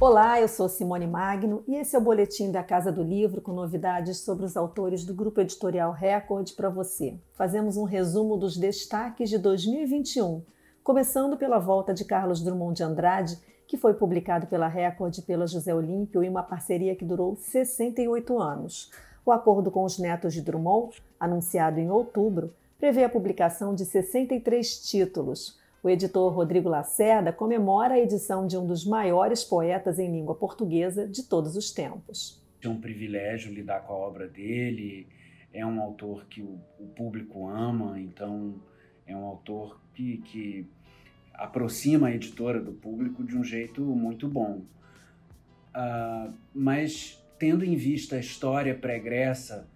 Olá, eu sou Simone Magno e esse é o boletim da Casa do Livro com novidades sobre os autores do grupo editorial Record para você. Fazemos um resumo dos destaques de 2021, começando pela volta de Carlos Drummond de Andrade, que foi publicado pela Record e pela José Olímpio em uma parceria que durou 68 anos. O acordo com os netos de Drummond, anunciado em outubro, prevê a publicação de 63 títulos o editor Rodrigo Lacerda comemora a edição de um dos maiores poetas em língua portuguesa de todos os tempos. É um privilégio lidar com a obra dele. É um autor que o, público ama, então é um autor que, que aproxima a editora do público de um jeito muito bom. Uh, mas tendo em vista a história pregressa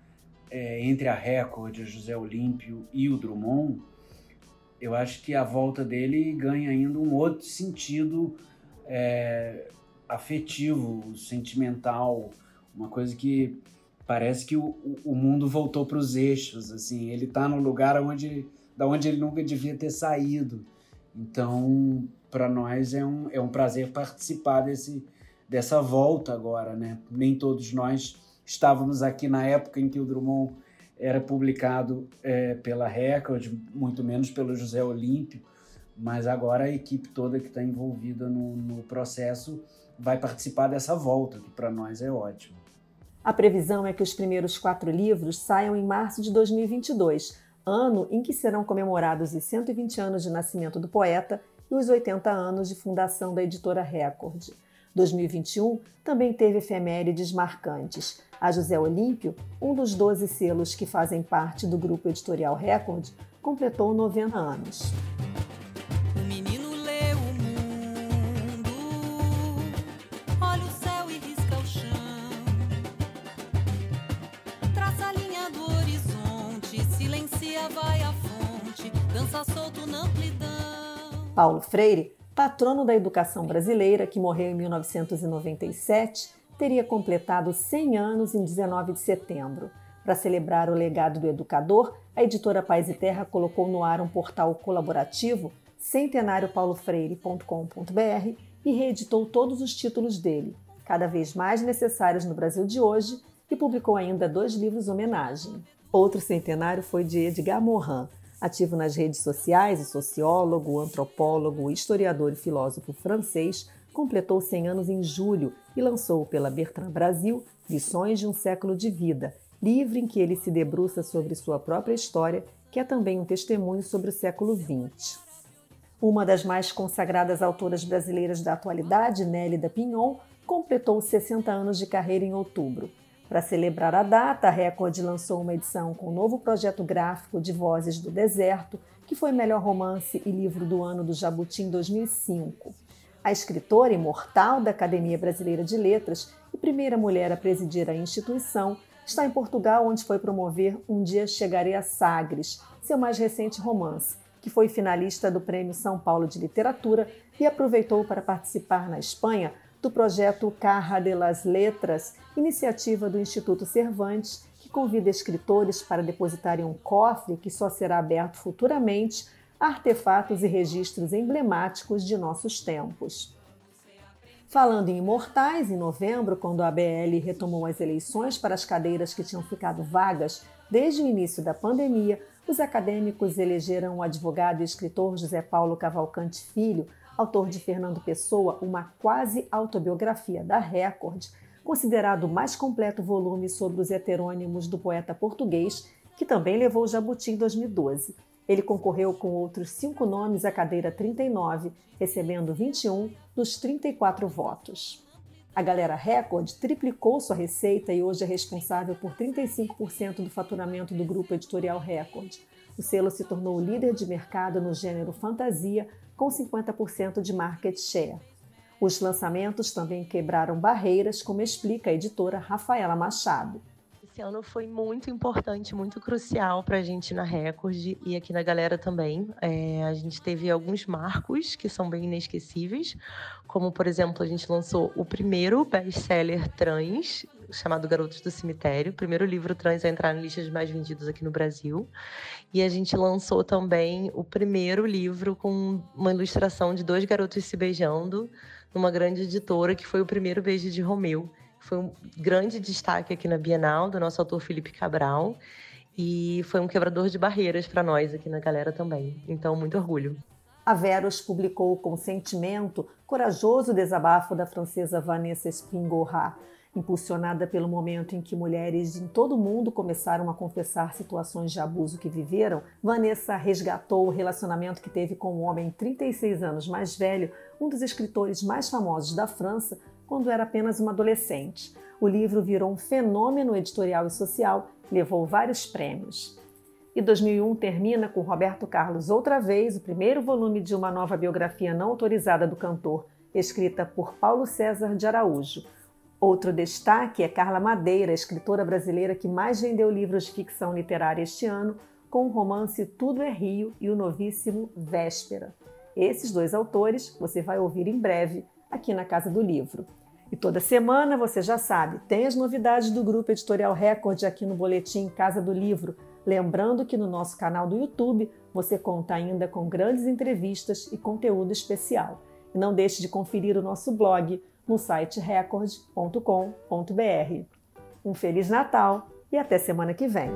é, entre a Record, José Olímpio e o Drummond, eu acho que a volta dele ganha ainda um outro sentido é, afetivo, sentimental, uma coisa que parece que o, o mundo voltou para os eixos, assim, ele está no lugar onde, da onde ele nunca devia ter saído. Então, para nós é um, é um prazer participar desse, dessa volta agora, né? Nem todos nós estávamos aqui na época em que o Drummond era publicado é, pela Record, muito menos pelo José Olímpio, mas agora a equipe toda que está envolvida no, no processo vai participar dessa volta, que para nós é ótimo. A previsão é que os primeiros quatro livros saiam em março de 2022, ano em que serão comemorados os 120 anos de nascimento do poeta e os 80 anos de fundação da editora Record. 2021 também teve efemérides marcantes. A José Olímpio, um dos 12 selos que fazem parte do grupo editorial Record, completou 90 anos. O menino lê o mundo, olha o céu e risca o chão, traça a linha do horizonte, silencia, vai à fonte, dança solto na amplidão. Paulo Freire patrono da educação brasileira, que morreu em 1997, teria completado 100 anos em 19 de setembro. Para celebrar o legado do educador, a editora Paz e Terra colocou no ar um portal colaborativo, centenariopaulofreire.com.br, e reeditou todos os títulos dele, cada vez mais necessários no Brasil de hoje, e publicou ainda dois livros homenagem. Outro centenário foi de Edgar Morin, Ativo nas redes sociais, o sociólogo, antropólogo, historiador e filósofo francês completou 100 anos em julho e lançou pela Bertrand Brasil Lições de um Século de Vida, livro em que ele se debruça sobre sua própria história, que é também um testemunho sobre o século XX. Uma das mais consagradas autoras brasileiras da atualidade, Nélida Pinhon, completou 60 anos de carreira em outubro. Para celebrar a data, a Record lançou uma edição com o um novo projeto gráfico de Vozes do Deserto, que foi melhor romance e livro do ano do Jabuti em 2005. A escritora imortal da Academia Brasileira de Letras e primeira mulher a presidir a instituição está em Portugal, onde foi promover Um Dia Chegarei a Sagres, seu mais recente romance, que foi finalista do Prêmio São Paulo de Literatura e aproveitou para participar na Espanha do projeto Carra de las Letras, iniciativa do Instituto Cervantes, que convida escritores para depositarem um cofre que só será aberto futuramente artefatos e registros emblemáticos de nossos tempos. Falando em imortais, em novembro, quando a ABL retomou as eleições para as cadeiras que tinham ficado vagas desde o início da pandemia, os acadêmicos elegeram o advogado e escritor José Paulo Cavalcante Filho autor de Fernando Pessoa, uma quase autobiografia da Record, considerado o mais completo volume sobre os heterônimos do poeta português, que também levou o Jabuti em 2012. Ele concorreu com outros cinco nomes à cadeira 39, recebendo 21 dos 34 votos. A Galera Record triplicou sua receita e hoje é responsável por 35% do faturamento do grupo editorial Record. O selo se tornou líder de mercado no gênero fantasia, com 50% de market share. Os lançamentos também quebraram barreiras, como explica a editora Rafaela Machado. Esse ano foi muito importante, muito crucial para a gente na Record e aqui na galera também. É, a gente teve alguns marcos que são bem inesquecíveis, como por exemplo, a gente lançou o primeiro best-seller trans, chamado Garotos do Cemitério, primeiro livro trans a entrar na lista de mais vendidos aqui no Brasil. E a gente lançou também o primeiro livro com uma ilustração de dois garotos se beijando numa grande editora, que foi o primeiro beijo de Romeu foi um grande destaque aqui na Bienal do nosso autor Felipe Cabral e foi um quebrador de barreiras para nós aqui na galera também. Então, muito orgulho. A Veros publicou com sentimento corajoso desabafo da francesa Vanessa Springora, impulsionada pelo momento em que mulheres em todo o mundo começaram a confessar situações de abuso que viveram, Vanessa resgatou o relacionamento que teve com um homem 36 anos mais velho, um dos escritores mais famosos da França, quando era apenas uma adolescente. O livro virou um fenômeno editorial e social, levou vários prêmios. E 2001 termina com Roberto Carlos outra vez, o primeiro volume de uma nova biografia não autorizada do cantor, escrita por Paulo César de Araújo. Outro destaque é Carla Madeira, escritora brasileira que mais vendeu livros de ficção literária este ano, com o romance Tudo é Rio e o novíssimo Véspera. Esses dois autores você vai ouvir em breve aqui na Casa do Livro. E toda semana, você já sabe, tem as novidades do Grupo Editorial Record aqui no Boletim Casa do Livro. Lembrando que no nosso canal do YouTube você conta ainda com grandes entrevistas e conteúdo especial. E não deixe de conferir o nosso blog no site record.com.br. Um Feliz Natal e até semana que vem!